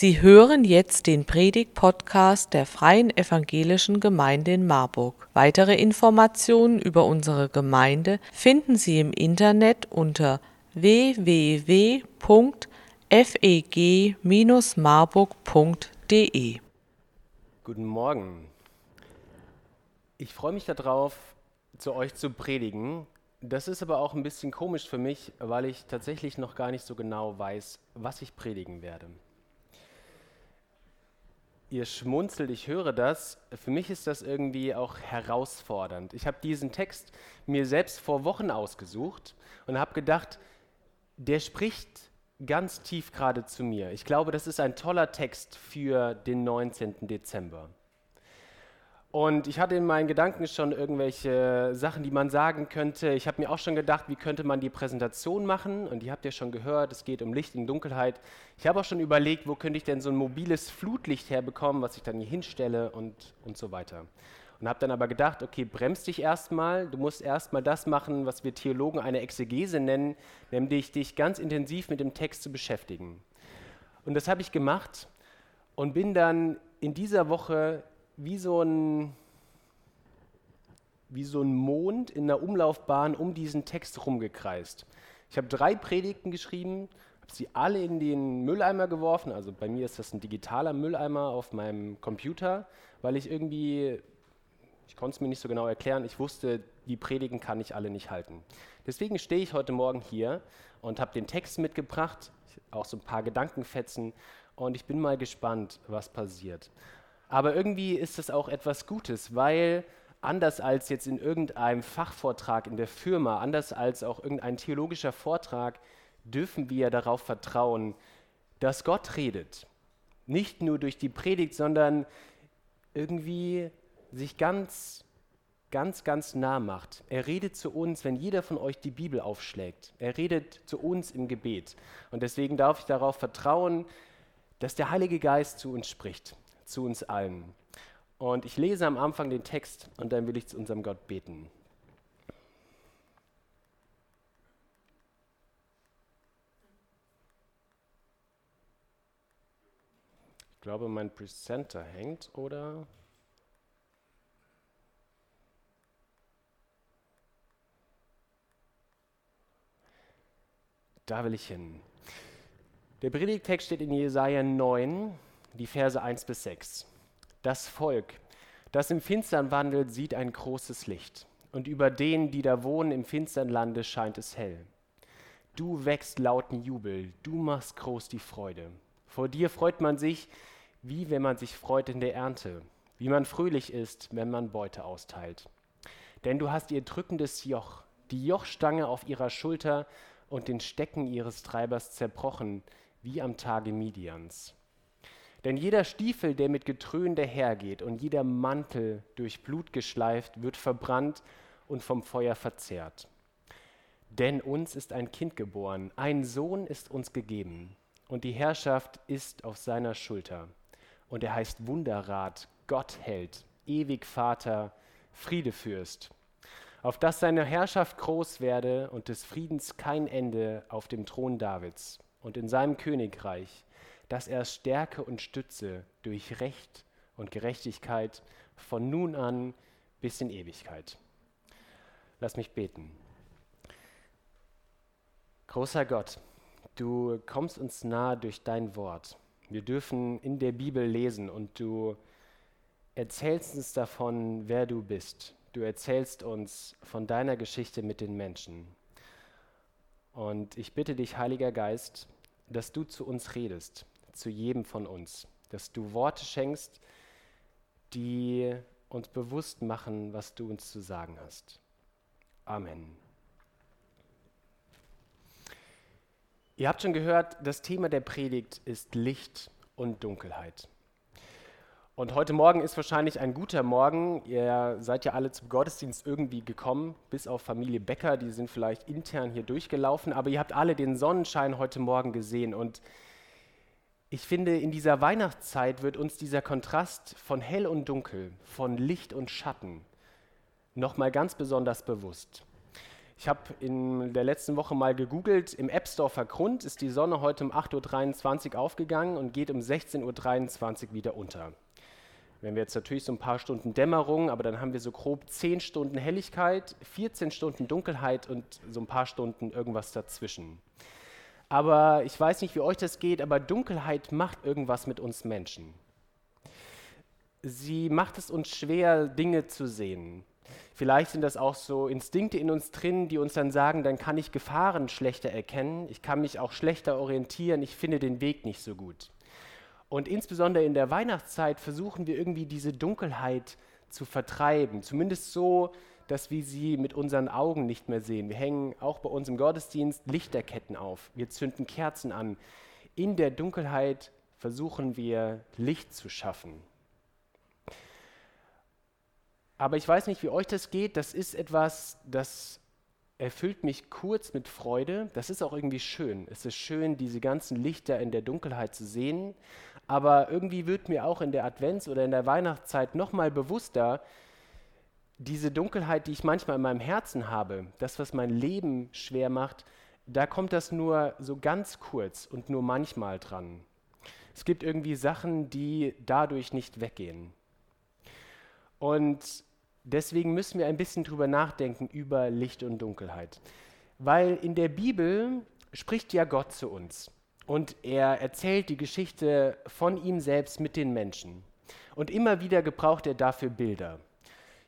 Sie hören jetzt den Predig-Podcast der Freien Evangelischen Gemeinde in Marburg. Weitere Informationen über unsere Gemeinde finden Sie im Internet unter www.feg-marburg.de. Guten Morgen. Ich freue mich darauf, zu euch zu predigen. Das ist aber auch ein bisschen komisch für mich, weil ich tatsächlich noch gar nicht so genau weiß, was ich predigen werde. Ihr schmunzelt, ich höre das. Für mich ist das irgendwie auch herausfordernd. Ich habe diesen Text mir selbst vor Wochen ausgesucht und habe gedacht, der spricht ganz tief gerade zu mir. Ich glaube, das ist ein toller Text für den 19. Dezember. Und ich hatte in meinen Gedanken schon irgendwelche Sachen, die man sagen könnte. Ich habe mir auch schon gedacht, wie könnte man die Präsentation machen? Und ihr habt ja schon gehört, es geht um Licht und Dunkelheit. Ich habe auch schon überlegt, wo könnte ich denn so ein mobiles Flutlicht herbekommen, was ich dann hier hinstelle und, und so weiter. Und habe dann aber gedacht, okay, bremst dich erstmal. Du musst erstmal das machen, was wir Theologen eine Exegese nennen, nämlich dich ganz intensiv mit dem Text zu beschäftigen. Und das habe ich gemacht und bin dann in dieser Woche wie so ein, wie so ein Mond in der Umlaufbahn um diesen Text rumgekreist. Ich habe drei Predigten geschrieben, habe sie alle in den Mülleimer geworfen. Also bei mir ist das ein digitaler Mülleimer auf meinem Computer, weil ich irgendwie, ich konnte es mir nicht so genau erklären, ich wusste, die Predigen kann ich alle nicht halten. Deswegen stehe ich heute Morgen hier und habe den Text mitgebracht, auch so ein paar Gedankenfetzen und ich bin mal gespannt, was passiert. Aber irgendwie ist es auch etwas Gutes, weil anders als jetzt in irgendeinem Fachvortrag in der Firma, anders als auch irgendein theologischer Vortrag, dürfen wir darauf vertrauen, dass Gott redet. Nicht nur durch die Predigt, sondern irgendwie sich ganz, ganz, ganz nah macht. Er redet zu uns, wenn jeder von euch die Bibel aufschlägt. Er redet zu uns im Gebet. Und deswegen darf ich darauf vertrauen, dass der Heilige Geist zu uns spricht zu uns allen. Und ich lese am Anfang den Text und dann will ich zu unserem Gott beten. Ich glaube, mein Presenter hängt, oder? Da will ich hin. Der Predigtext steht in Jesaja 9, die Verse 1 bis 6. Das Volk, das im Finstern wandelt, sieht ein großes Licht. Und über denen, die da wohnen im finstern Lande, scheint es hell. Du wächst lauten Jubel, du machst groß die Freude. Vor dir freut man sich, wie wenn man sich freut in der Ernte, wie man fröhlich ist, wenn man Beute austeilt. Denn du hast ihr drückendes Joch, die Jochstange auf ihrer Schulter und den Stecken ihres Treibers zerbrochen, wie am Tage Midians. Denn jeder Stiefel, der mit Getrön dahergeht und jeder Mantel durch Blut geschleift, wird verbrannt und vom Feuer verzehrt. Denn uns ist ein Kind geboren, ein Sohn ist uns gegeben, und die Herrschaft ist auf seiner Schulter. Und er heißt Wunderrat, Gottheld, ewig Vater, Friedefürst. Auf dass seine Herrschaft groß werde und des Friedens kein Ende auf dem Thron Davids und in seinem Königreich dass er stärke und stütze durch Recht und Gerechtigkeit von nun an bis in Ewigkeit. Lass mich beten. Großer Gott, du kommst uns nahe durch dein Wort. Wir dürfen in der Bibel lesen und du erzählst uns davon, wer du bist. Du erzählst uns von deiner Geschichte mit den Menschen. Und ich bitte dich, Heiliger Geist, dass du zu uns redest, zu jedem von uns, dass du Worte schenkst, die uns bewusst machen, was du uns zu sagen hast. Amen. Ihr habt schon gehört, das Thema der Predigt ist Licht und Dunkelheit. Und heute Morgen ist wahrscheinlich ein guter Morgen. Ihr seid ja alle zum Gottesdienst irgendwie gekommen, bis auf Familie Becker, die sind vielleicht intern hier durchgelaufen, aber ihr habt alle den Sonnenschein heute Morgen gesehen und ich finde, in dieser Weihnachtszeit wird uns dieser Kontrast von hell und dunkel, von Licht und Schatten nochmal ganz besonders bewusst. Ich habe in der letzten Woche mal gegoogelt, im Appsdorfer Grund ist die Sonne heute um 8.23 Uhr aufgegangen und geht um 16.23 Uhr wieder unter. Wenn wir jetzt natürlich so ein paar Stunden Dämmerung, aber dann haben wir so grob 10 Stunden Helligkeit, 14 Stunden Dunkelheit und so ein paar Stunden irgendwas dazwischen. Aber ich weiß nicht, wie euch das geht, aber Dunkelheit macht irgendwas mit uns Menschen. Sie macht es uns schwer, Dinge zu sehen. Vielleicht sind das auch so Instinkte in uns drin, die uns dann sagen, dann kann ich Gefahren schlechter erkennen, ich kann mich auch schlechter orientieren, ich finde den Weg nicht so gut. Und insbesondere in der Weihnachtszeit versuchen wir irgendwie diese Dunkelheit zu vertreiben, zumindest so, dass wir sie mit unseren Augen nicht mehr sehen. Wir hängen auch bei uns im Gottesdienst Lichterketten auf, wir zünden Kerzen an. In der Dunkelheit versuchen wir Licht zu schaffen. Aber ich weiß nicht, wie euch das geht. Das ist etwas, das erfüllt mich kurz mit Freude. Das ist auch irgendwie schön. Es ist schön, diese ganzen Lichter in der Dunkelheit zu sehen. Aber irgendwie wird mir auch in der Advents- oder in der Weihnachtszeit nochmal bewusster, diese Dunkelheit, die ich manchmal in meinem Herzen habe, das, was mein Leben schwer macht, da kommt das nur so ganz kurz und nur manchmal dran. Es gibt irgendwie Sachen, die dadurch nicht weggehen. Und deswegen müssen wir ein bisschen drüber nachdenken über Licht und Dunkelheit. Weil in der Bibel spricht ja Gott zu uns und er erzählt die Geschichte von ihm selbst mit den Menschen. Und immer wieder gebraucht er dafür Bilder.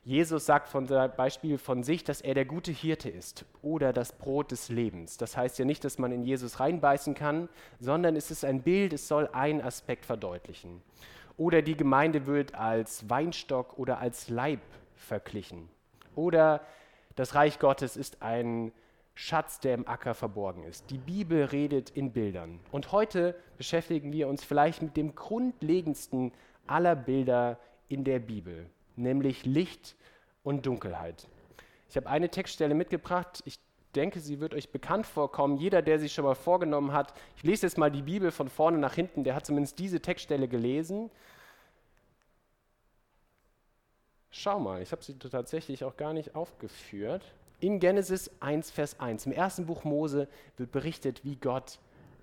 Jesus sagt von Beispiel von sich, dass er der gute Hirte ist oder das Brot des Lebens. Das heißt ja nicht, dass man in Jesus reinbeißen kann, sondern es ist ein Bild, es soll einen Aspekt verdeutlichen. Oder die Gemeinde wird als Weinstock oder als Leib verglichen. Oder das Reich Gottes ist ein Schatz, der im Acker verborgen ist. Die Bibel redet in Bildern. Und heute beschäftigen wir uns vielleicht mit dem grundlegendsten aller Bilder in der Bibel, nämlich Licht und Dunkelheit. Ich habe eine Textstelle mitgebracht. Ich denke, sie wird euch bekannt vorkommen. Jeder, der sich schon mal vorgenommen hat, ich lese jetzt mal die Bibel von vorne nach hinten, der hat zumindest diese Textstelle gelesen. Schau mal, ich habe sie tatsächlich auch gar nicht aufgeführt. In Genesis 1, Vers 1, im ersten Buch Mose, wird berichtet, wie Gott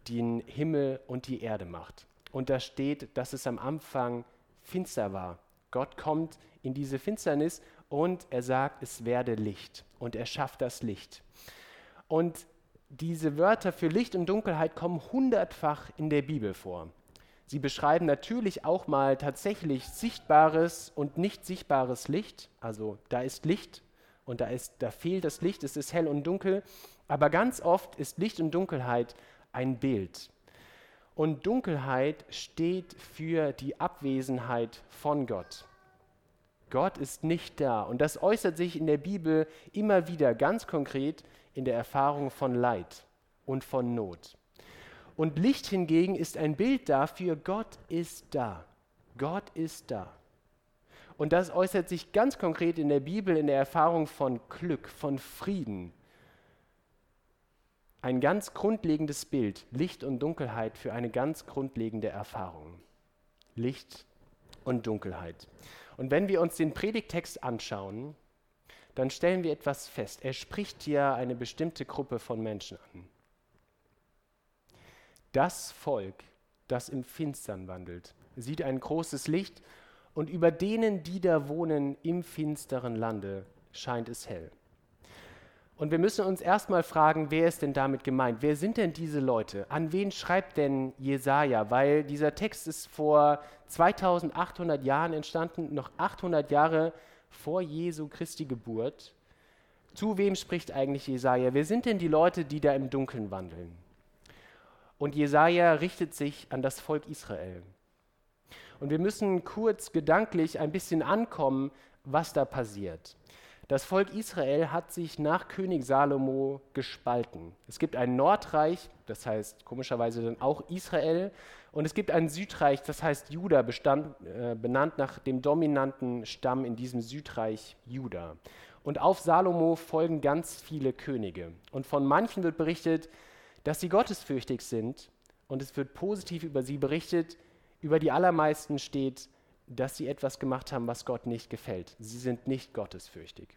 den Himmel und die Erde macht. Und da steht, dass es am Anfang finster war. Gott kommt in diese Finsternis und er sagt, es werde Licht. Und er schafft das Licht. Und diese Wörter für Licht und Dunkelheit kommen hundertfach in der Bibel vor. Sie beschreiben natürlich auch mal tatsächlich sichtbares und nicht sichtbares Licht. Also da ist Licht und da, ist, da fehlt das Licht, es ist hell und dunkel. Aber ganz oft ist Licht und Dunkelheit ein Bild. Und Dunkelheit steht für die Abwesenheit von Gott. Gott ist nicht da. Und das äußert sich in der Bibel immer wieder ganz konkret in der Erfahrung von Leid und von Not. Und Licht hingegen ist ein Bild dafür, Gott ist da. Gott ist da. Und das äußert sich ganz konkret in der Bibel in der Erfahrung von Glück, von Frieden. Ein ganz grundlegendes Bild, Licht und Dunkelheit für eine ganz grundlegende Erfahrung. Licht und Dunkelheit. Und wenn wir uns den Predigtext anschauen, dann stellen wir etwas fest. Er spricht hier eine bestimmte Gruppe von Menschen an das Volk, das im Finstern wandelt, sieht ein großes Licht und über denen, die da wohnen im finsteren Lande, scheint es hell. Und wir müssen uns erstmal fragen, wer ist denn damit gemeint? Wer sind denn diese Leute? An wen schreibt denn Jesaja? Weil dieser Text ist vor 2800 Jahren entstanden, noch 800 Jahre vor Jesu Christi Geburt. Zu wem spricht eigentlich Jesaja? Wer sind denn die Leute, die da im Dunkeln wandeln? Und Jesaja richtet sich an das Volk Israel. Und wir müssen kurz gedanklich ein bisschen ankommen, was da passiert. Das Volk Israel hat sich nach König Salomo gespalten. Es gibt ein Nordreich, das heißt komischerweise dann auch Israel, und es gibt ein Südreich, das heißt Juda, bestand, äh, benannt nach dem dominanten Stamm in diesem Südreich Juda. Und auf Salomo folgen ganz viele Könige. Und von manchen wird berichtet, dass sie gottesfürchtig sind und es wird positiv über sie berichtet. Über die allermeisten steht, dass sie etwas gemacht haben, was Gott nicht gefällt. Sie sind nicht gottesfürchtig.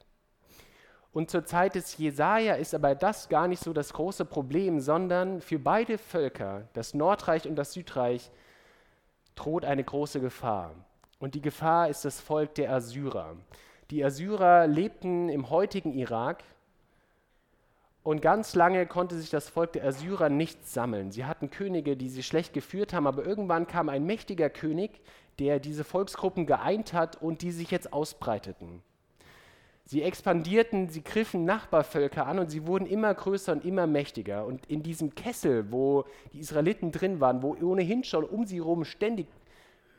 Und zur Zeit des Jesaja ist aber das gar nicht so das große Problem, sondern für beide Völker, das Nordreich und das Südreich, droht eine große Gefahr. Und die Gefahr ist das Volk der Assyrer. Die Assyrer lebten im heutigen Irak und ganz lange konnte sich das Volk der Assyrer nicht sammeln. Sie hatten Könige, die sie schlecht geführt haben, aber irgendwann kam ein mächtiger König, der diese Volksgruppen geeint hat und die sich jetzt ausbreiteten. Sie expandierten, sie griffen Nachbarvölker an und sie wurden immer größer und immer mächtiger. Und in diesem Kessel, wo die Israeliten drin waren, wo ohnehin schon um sie herum ständig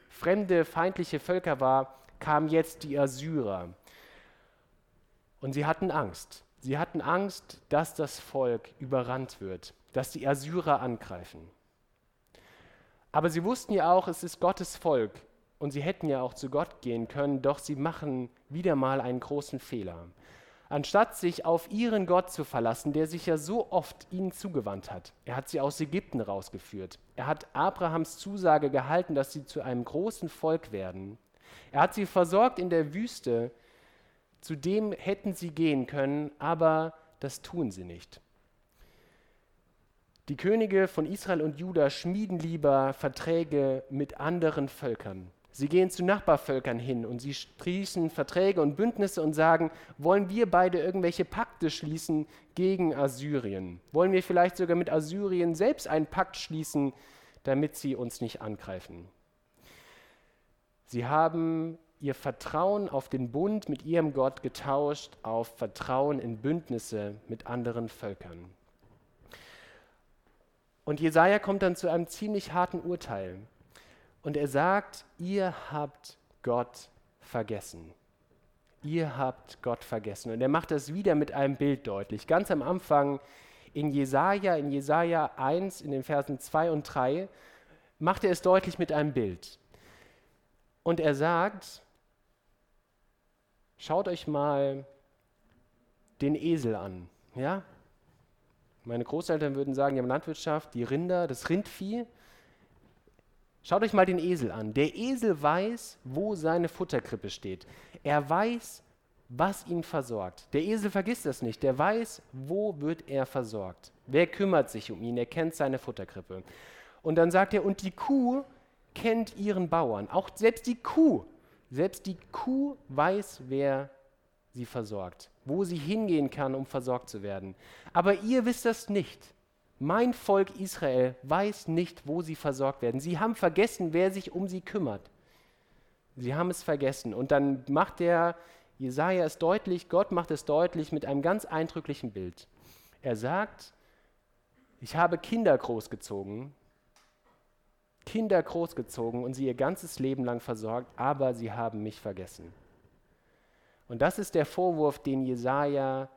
fremde, feindliche Völker war, kamen jetzt die Assyrer. Und sie hatten Angst. Sie hatten Angst, dass das Volk überrannt wird, dass die Assyrer angreifen. Aber sie wussten ja auch, es ist Gottes Volk und sie hätten ja auch zu Gott gehen können, doch sie machen wieder mal einen großen Fehler. Anstatt sich auf ihren Gott zu verlassen, der sich ja so oft ihnen zugewandt hat, er hat sie aus Ägypten rausgeführt, er hat Abrahams Zusage gehalten, dass sie zu einem großen Volk werden, er hat sie versorgt in der Wüste, zu dem hätten sie gehen können, aber das tun sie nicht. Die Könige von Israel und Juda schmieden lieber Verträge mit anderen Völkern. Sie gehen zu Nachbarvölkern hin und sie schließen Verträge und Bündnisse und sagen, wollen wir beide irgendwelche Pakte schließen gegen Assyrien? Wollen wir vielleicht sogar mit Assyrien selbst einen Pakt schließen, damit sie uns nicht angreifen? Sie haben ihr Vertrauen auf den Bund mit ihrem Gott getauscht auf Vertrauen in Bündnisse mit anderen Völkern. Und Jesaja kommt dann zu einem ziemlich harten Urteil. Und er sagt: Ihr habt Gott vergessen. Ihr habt Gott vergessen. Und er macht das wieder mit einem Bild deutlich. Ganz am Anfang in Jesaja, in Jesaja 1, in den Versen 2 und 3, macht er es deutlich mit einem Bild. Und er sagt, Schaut euch mal den Esel an. Ja? Meine Großeltern würden sagen, die haben Landwirtschaft, die Rinder, das Rindvieh. Schaut euch mal den Esel an. Der Esel weiß, wo seine Futterkrippe steht. Er weiß, was ihn versorgt. Der Esel vergisst das nicht. Der weiß, wo wird er versorgt. Wer kümmert sich um ihn? Er kennt seine Futterkrippe. Und dann sagt er, und die Kuh kennt ihren Bauern. Auch selbst die Kuh selbst die Kuh weiß, wer sie versorgt, wo sie hingehen kann, um versorgt zu werden. Aber ihr wisst das nicht. Mein Volk Israel weiß nicht, wo sie versorgt werden. Sie haben vergessen, wer sich um sie kümmert. Sie haben es vergessen. Und dann macht der Jesaja es deutlich, Gott macht es deutlich mit einem ganz eindrücklichen Bild. Er sagt: Ich habe Kinder großgezogen, Kinder großgezogen und sie ihr ganzes Leben lang versorgt, aber sie haben mich vergessen. Und das ist der Vorwurf, den Jesaja,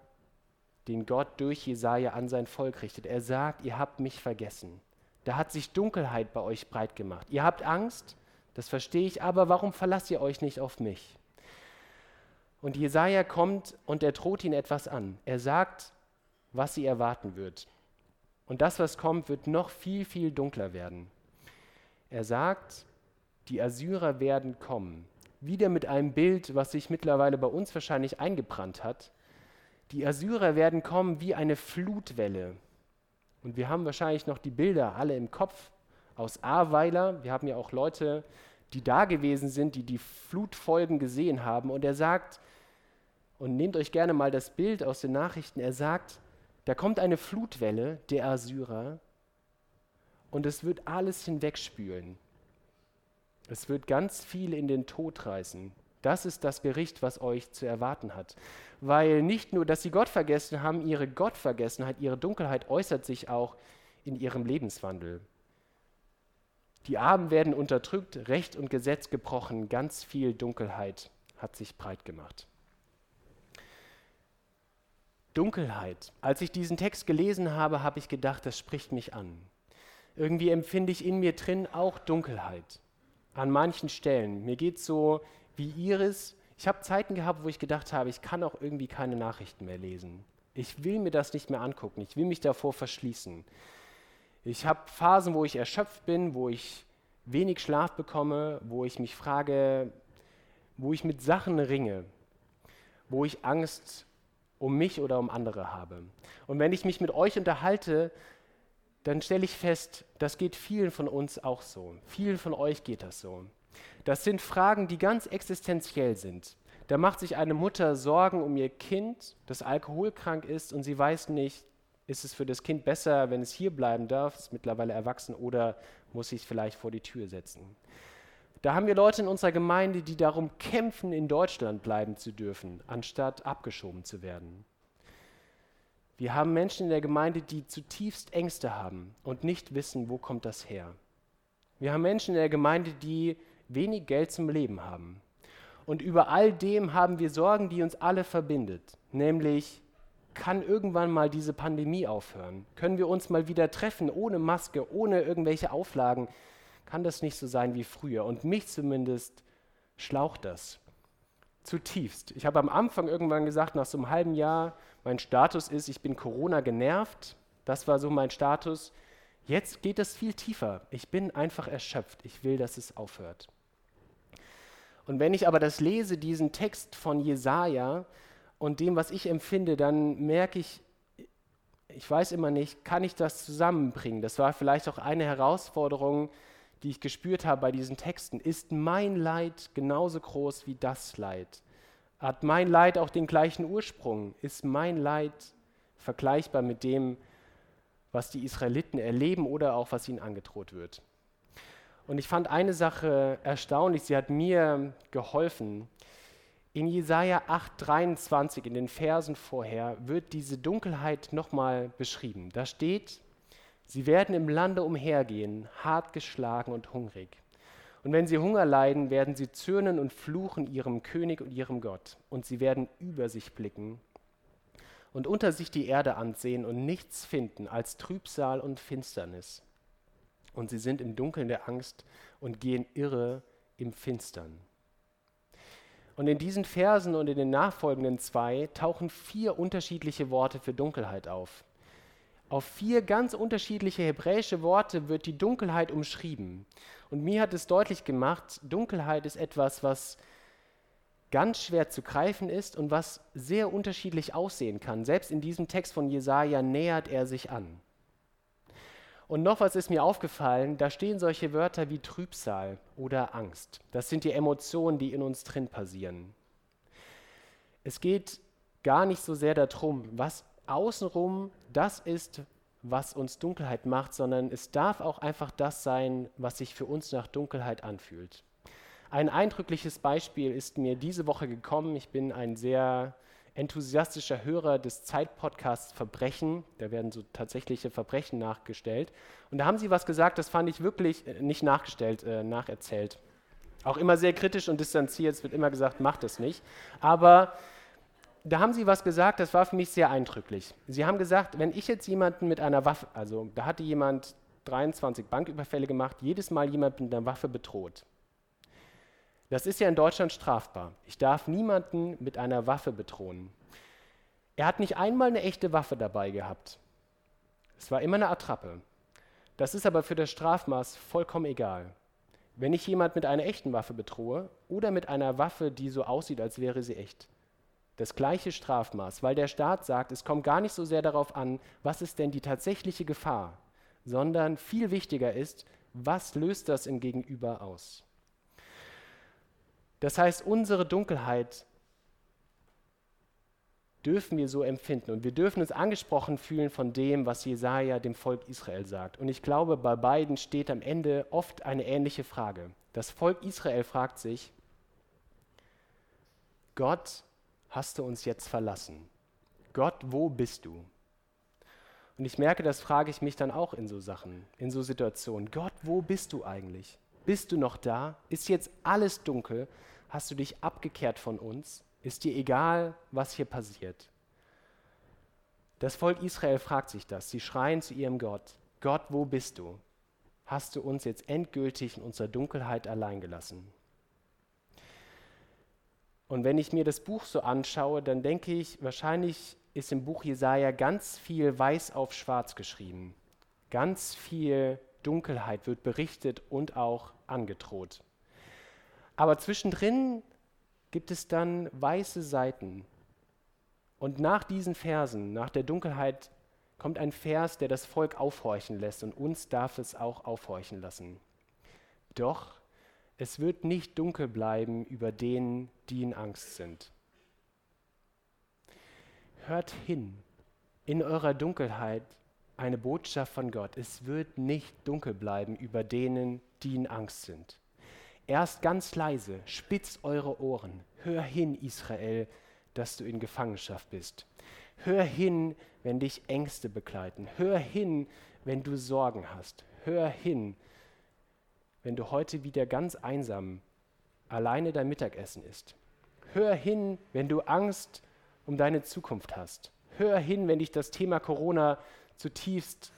den Gott durch Jesaja an sein Volk richtet. Er sagt, ihr habt mich vergessen. Da hat sich Dunkelheit bei euch breit gemacht. Ihr habt Angst, das verstehe ich, aber warum verlasst ihr euch nicht auf mich? Und Jesaja kommt und er droht ihnen etwas an. Er sagt, was sie erwarten wird. Und das, was kommt, wird noch viel, viel dunkler werden. Er sagt, die Assyrer werden kommen. Wieder mit einem Bild, was sich mittlerweile bei uns wahrscheinlich eingebrannt hat. Die Assyrer werden kommen wie eine Flutwelle. Und wir haben wahrscheinlich noch die Bilder alle im Kopf aus Ahrweiler. Wir haben ja auch Leute, die da gewesen sind, die die Flutfolgen gesehen haben. Und er sagt, und nehmt euch gerne mal das Bild aus den Nachrichten, er sagt, da kommt eine Flutwelle der Assyrer und es wird alles hinwegspülen. Es wird ganz viel in den Tod reißen. Das ist das Gericht, was euch zu erwarten hat. Weil nicht nur, dass sie Gott vergessen haben, ihre Gottvergessenheit, ihre Dunkelheit äußert sich auch in ihrem Lebenswandel. Die Armen werden unterdrückt, Recht und Gesetz gebrochen, ganz viel Dunkelheit hat sich breit gemacht. Dunkelheit. Als ich diesen Text gelesen habe, habe ich gedacht, das spricht mich an irgendwie empfinde ich in mir drin auch Dunkelheit. An manchen Stellen. Mir geht es so wie Iris. Ich habe Zeiten gehabt, wo ich gedacht habe, ich kann auch irgendwie keine Nachrichten mehr lesen. Ich will mir das nicht mehr angucken. Ich will mich davor verschließen. Ich habe Phasen, wo ich erschöpft bin, wo ich wenig Schlaf bekomme, wo ich mich frage, wo ich mit Sachen ringe, wo ich Angst um mich oder um andere habe. Und wenn ich mich mit euch unterhalte, dann stelle ich fest, das geht vielen von uns auch so. Vielen von euch geht das so. Das sind Fragen, die ganz existenziell sind. Da macht sich eine Mutter Sorgen um ihr Kind, das alkoholkrank ist und sie weiß nicht, ist es für das Kind besser, wenn es hier bleiben darf, ist mittlerweile erwachsen, oder muss ich es vielleicht vor die Tür setzen? Da haben wir Leute in unserer Gemeinde, die darum kämpfen, in Deutschland bleiben zu dürfen, anstatt abgeschoben zu werden. Wir haben Menschen in der Gemeinde, die zutiefst Ängste haben und nicht wissen, wo kommt das her. Wir haben Menschen in der Gemeinde, die wenig Geld zum Leben haben. Und über all dem haben wir Sorgen, die uns alle verbindet, nämlich kann irgendwann mal diese Pandemie aufhören? Können wir uns mal wieder treffen, ohne Maske, ohne irgendwelche Auflagen? Kann das nicht so sein wie früher? Und mich zumindest schlaucht das zutiefst. Ich habe am Anfang irgendwann gesagt, nach so einem halben Jahr, mein Status ist, ich bin Corona genervt. Das war so mein Status. Jetzt geht es viel tiefer. Ich bin einfach erschöpft. Ich will, dass es aufhört. Und wenn ich aber das lese, diesen Text von Jesaja und dem, was ich empfinde, dann merke ich, ich weiß immer nicht, kann ich das zusammenbringen? Das war vielleicht auch eine Herausforderung, die ich gespürt habe bei diesen Texten. Ist mein Leid genauso groß wie das Leid? Hat mein Leid auch den gleichen Ursprung? Ist mein Leid vergleichbar mit dem, was die Israeliten erleben oder auch was ihnen angedroht wird? Und ich fand eine Sache erstaunlich, sie hat mir geholfen. In Jesaja 8,23, in den Versen vorher, wird diese Dunkelheit nochmal beschrieben. Da steht, sie werden im Lande umhergehen, hart geschlagen und hungrig. Und wenn sie Hunger leiden, werden sie zürnen und fluchen ihrem König und ihrem Gott. Und sie werden über sich blicken und unter sich die Erde ansehen und nichts finden als Trübsal und Finsternis und sie sind im Dunkeln der Angst und gehen irre im Finstern. Und in diesen Versen und in den nachfolgenden zwei tauchen vier unterschiedliche Worte für Dunkelheit auf. Auf vier ganz unterschiedliche hebräische Worte wird die Dunkelheit umschrieben. Und mir hat es deutlich gemacht, Dunkelheit ist etwas, was ganz schwer zu greifen ist und was sehr unterschiedlich aussehen kann. Selbst in diesem Text von Jesaja nähert er sich an. Und noch was ist mir aufgefallen, da stehen solche Wörter wie Trübsal oder Angst. Das sind die Emotionen, die in uns drin passieren. Es geht gar nicht so sehr darum, was außenrum das ist, was uns Dunkelheit macht, sondern es darf auch einfach das sein, was sich für uns nach Dunkelheit anfühlt. Ein eindrückliches Beispiel ist mir diese Woche gekommen. Ich bin ein sehr enthusiastischer Hörer des Zeitpodcasts Verbrechen. Da werden so tatsächliche Verbrechen nachgestellt. Und da haben sie was gesagt, das fand ich wirklich äh, nicht nachgestellt, äh, nacherzählt. Auch immer sehr kritisch und distanziert. Es wird immer gesagt, macht es nicht. Aber da haben sie was gesagt, das war für mich sehr eindrücklich. Sie haben gesagt, wenn ich jetzt jemanden mit einer Waffe, also da hatte jemand 23 Banküberfälle gemacht, jedes Mal jemand mit einer Waffe bedroht. Das ist ja in Deutschland strafbar. Ich darf niemanden mit einer Waffe bedrohen. Er hat nicht einmal eine echte Waffe dabei gehabt. Es war immer eine Attrappe. Das ist aber für das Strafmaß vollkommen egal. Wenn ich jemand mit einer echten Waffe bedrohe oder mit einer Waffe, die so aussieht, als wäre sie echt, das gleiche Strafmaß, weil der Staat sagt, es kommt gar nicht so sehr darauf an, was ist denn die tatsächliche Gefahr, sondern viel wichtiger ist, was löst das im Gegenüber aus. Das heißt, unsere Dunkelheit dürfen wir so empfinden und wir dürfen uns angesprochen fühlen von dem, was Jesaja dem Volk Israel sagt. Und ich glaube, bei beiden steht am Ende oft eine ähnliche Frage. Das Volk Israel fragt sich: Gott, hast du uns jetzt verlassen? Gott, wo bist du? Und ich merke, das frage ich mich dann auch in so Sachen, in so Situationen. Gott, wo bist du eigentlich? Bist du noch da? Ist jetzt alles dunkel? Hast du dich abgekehrt von uns? Ist dir egal, was hier passiert? Das Volk Israel fragt sich das. Sie schreien zu ihrem Gott, Gott, wo bist du? Hast du uns jetzt endgültig in unserer Dunkelheit allein gelassen? Und wenn ich mir das Buch so anschaue, dann denke ich, wahrscheinlich ist im Buch Jesaja ganz viel weiß auf schwarz geschrieben. Ganz viel Dunkelheit wird berichtet und auch angedroht. Aber zwischendrin gibt es dann weiße Seiten. Und nach diesen Versen, nach der Dunkelheit, kommt ein Vers, der das Volk aufhorchen lässt und uns darf es auch aufhorchen lassen. Doch es wird nicht dunkel bleiben über denen, die in Angst sind. Hört hin, in eurer Dunkelheit eine Botschaft von Gott. Es wird nicht dunkel bleiben über denen, die in Angst sind. Erst ganz leise, spitz eure Ohren. Hör hin, Israel, dass du in Gefangenschaft bist. Hör hin, wenn dich Ängste begleiten. Hör hin, wenn du Sorgen hast. Hör hin, wenn du heute wieder ganz einsam alleine dein Mittagessen isst. Hör hin, wenn du Angst um deine Zukunft hast. Hör hin, wenn dich das Thema Corona zutiefst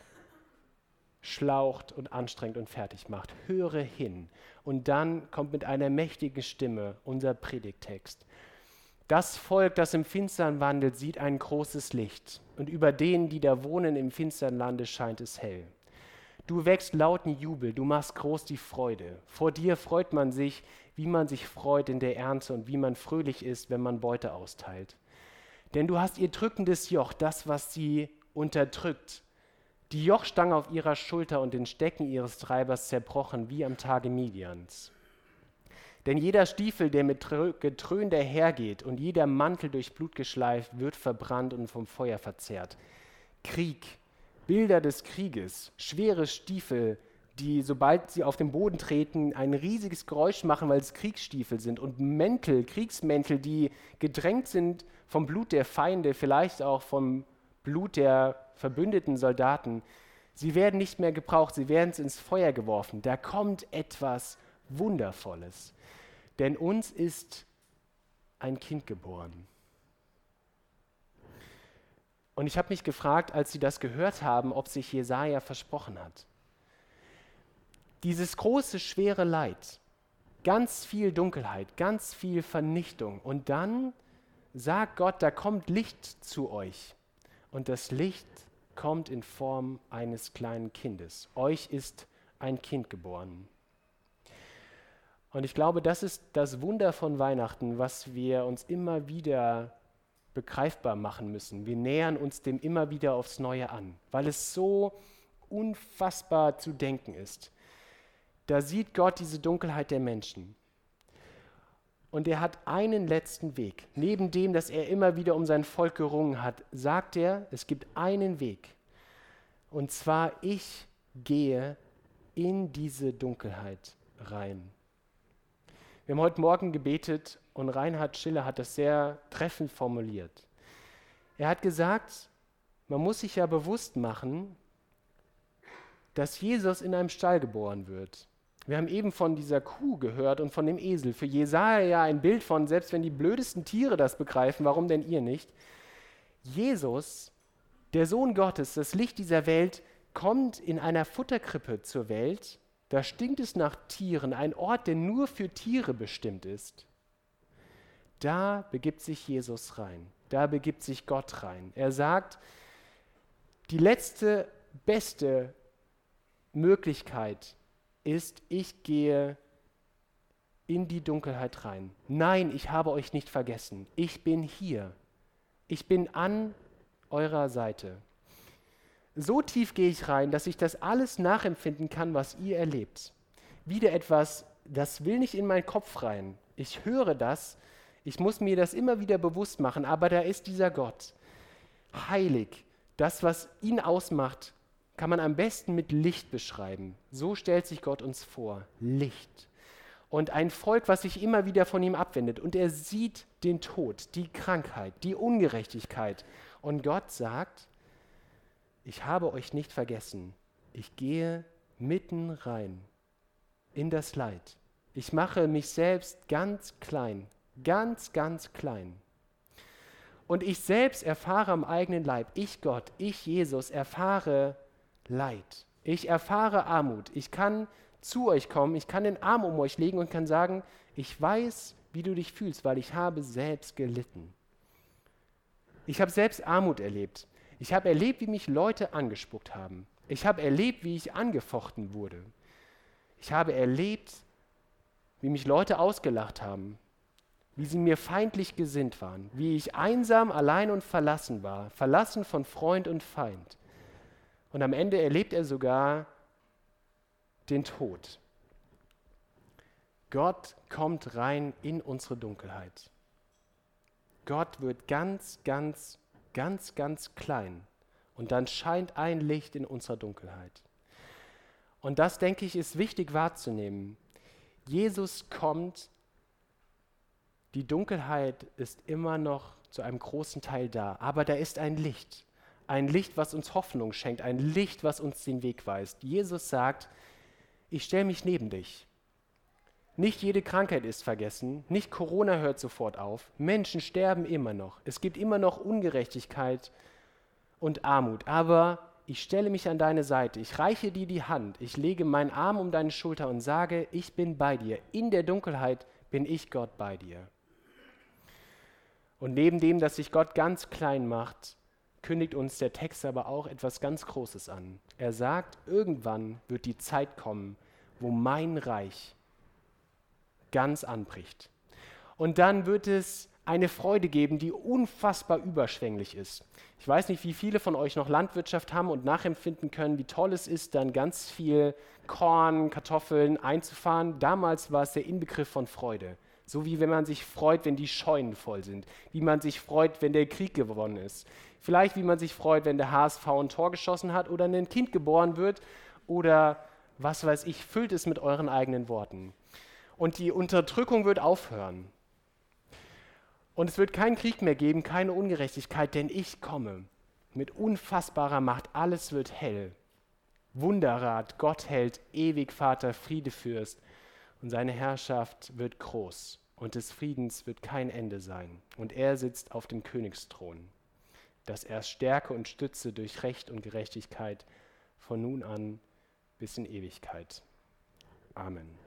schlaucht und anstrengt und fertig macht. Höre hin. Und dann kommt mit einer mächtigen Stimme unser Predigtext. Das Volk, das im Finstern wandelt, sieht ein großes Licht. Und über denen, die da wohnen im finstern Lande, scheint es hell. Du wächst lauten Jubel, du machst groß die Freude. Vor dir freut man sich, wie man sich freut in der Ernte und wie man fröhlich ist, wenn man Beute austeilt. Denn du hast ihr drückendes Joch, das, was sie unterdrückt, die Jochstange auf ihrer Schulter und den Stecken ihres Treibers zerbrochen, wie am Tage Midians. Denn jeder Stiefel, der mit Getrön dahergeht und jeder Mantel durch Blut geschleift, wird verbrannt und vom Feuer verzehrt. Krieg, Bilder des Krieges, schwere Stiefel, die, sobald sie auf den Boden treten, ein riesiges Geräusch machen, weil es Kriegsstiefel sind. Und Mäntel, Kriegsmäntel, die gedrängt sind vom Blut der Feinde, vielleicht auch vom Blut der verbündeten Soldaten. Sie werden nicht mehr gebraucht, sie werden ins Feuer geworfen. Da kommt etwas Wundervolles. Denn uns ist ein Kind geboren. Und ich habe mich gefragt, als sie das gehört haben, ob sich Jesaja versprochen hat. Dieses große, schwere Leid, ganz viel Dunkelheit, ganz viel Vernichtung. Und dann sagt Gott, da kommt Licht zu euch. Und das Licht kommt in Form eines kleinen Kindes. Euch ist ein Kind geboren. Und ich glaube, das ist das Wunder von Weihnachten, was wir uns immer wieder begreifbar machen müssen. Wir nähern uns dem immer wieder aufs Neue an, weil es so unfassbar zu denken ist. Da sieht Gott diese Dunkelheit der Menschen. Und er hat einen letzten Weg. Neben dem, dass er immer wieder um sein Volk gerungen hat, sagt er, es gibt einen Weg. Und zwar, ich gehe in diese Dunkelheit rein. Wir haben heute Morgen gebetet und Reinhard Schiller hat das sehr treffend formuliert. Er hat gesagt, man muss sich ja bewusst machen, dass Jesus in einem Stall geboren wird. Wir haben eben von dieser Kuh gehört und von dem Esel. Für Jesaja ja ein Bild von, selbst wenn die blödesten Tiere das begreifen, warum denn ihr nicht? Jesus, der Sohn Gottes, das Licht dieser Welt, kommt in einer Futterkrippe zur Welt da stinkt es nach Tieren, ein Ort, der nur für Tiere bestimmt ist. Da begibt sich Jesus rein, da begibt sich Gott rein. Er sagt, die letzte, beste Möglichkeit ist, ich gehe in die Dunkelheit rein. Nein, ich habe euch nicht vergessen. Ich bin hier. Ich bin an eurer Seite so tief gehe ich rein, dass ich das alles nachempfinden kann, was ihr erlebt. Wieder etwas, das will nicht in meinen Kopf rein. Ich höre das, ich muss mir das immer wieder bewusst machen, aber da ist dieser Gott, heilig. Das, was ihn ausmacht, kann man am besten mit Licht beschreiben. So stellt sich Gott uns vor, Licht. Und ein Volk, was sich immer wieder von ihm abwendet. Und er sieht den Tod, die Krankheit, die Ungerechtigkeit. Und Gott sagt, ich habe euch nicht vergessen. Ich gehe mitten rein in das Leid. Ich mache mich selbst ganz klein, ganz, ganz klein. Und ich selbst erfahre am eigenen Leib, ich Gott, ich Jesus, erfahre Leid. Ich erfahre Armut. Ich kann zu euch kommen, ich kann den Arm um euch legen und kann sagen, ich weiß, wie du dich fühlst, weil ich habe selbst gelitten. Ich habe selbst Armut erlebt. Ich habe erlebt, wie mich Leute angespuckt haben. Ich habe erlebt, wie ich angefochten wurde. Ich habe erlebt, wie mich Leute ausgelacht haben, wie sie mir feindlich gesinnt waren, wie ich einsam, allein und verlassen war, verlassen von Freund und Feind. Und am Ende erlebt er sogar den Tod. Gott kommt rein in unsere Dunkelheit. Gott wird ganz, ganz, ganz, ganz klein und dann scheint ein Licht in unserer Dunkelheit. Und das, denke ich, ist wichtig wahrzunehmen. Jesus kommt, die Dunkelheit ist immer noch zu einem großen Teil da, aber da ist ein Licht. Ein Licht, was uns Hoffnung schenkt, ein Licht, was uns den Weg weist. Jesus sagt, ich stelle mich neben dich. Nicht jede Krankheit ist vergessen, nicht Corona hört sofort auf, Menschen sterben immer noch, es gibt immer noch Ungerechtigkeit und Armut, aber ich stelle mich an deine Seite, ich reiche dir die Hand, ich lege meinen Arm um deine Schulter und sage, ich bin bei dir, in der Dunkelheit bin ich Gott bei dir. Und neben dem, dass sich Gott ganz klein macht, kündigt uns der Text aber auch etwas ganz Großes an. Er sagt, irgendwann wird die Zeit kommen, wo mein Reich ganz anbricht. Und dann wird es eine Freude geben, die unfassbar überschwänglich ist. Ich weiß nicht, wie viele von euch noch Landwirtschaft haben und nachempfinden können, wie toll es ist, dann ganz viel Korn, Kartoffeln einzufahren. Damals war es der Inbegriff von Freude. So wie wenn man sich freut, wenn die Scheunen voll sind. Wie man sich freut, wenn der Krieg gewonnen ist. Vielleicht wie man sich freut, wenn der HSV ein Tor geschossen hat oder ein Kind geboren wird. Oder was weiß ich, füllt es mit euren eigenen Worten und die Unterdrückung wird aufhören. Und es wird keinen Krieg mehr geben, keine Ungerechtigkeit, denn ich komme mit unfassbarer Macht. Alles wird hell. Wunderrat, Gott hält, ewig Vater, Friedefürst. Und seine Herrschaft wird groß und des Friedens wird kein Ende sein. Und er sitzt auf dem Königsthron, dass er Stärke und Stütze durch Recht und Gerechtigkeit von nun an bis in Ewigkeit. Amen.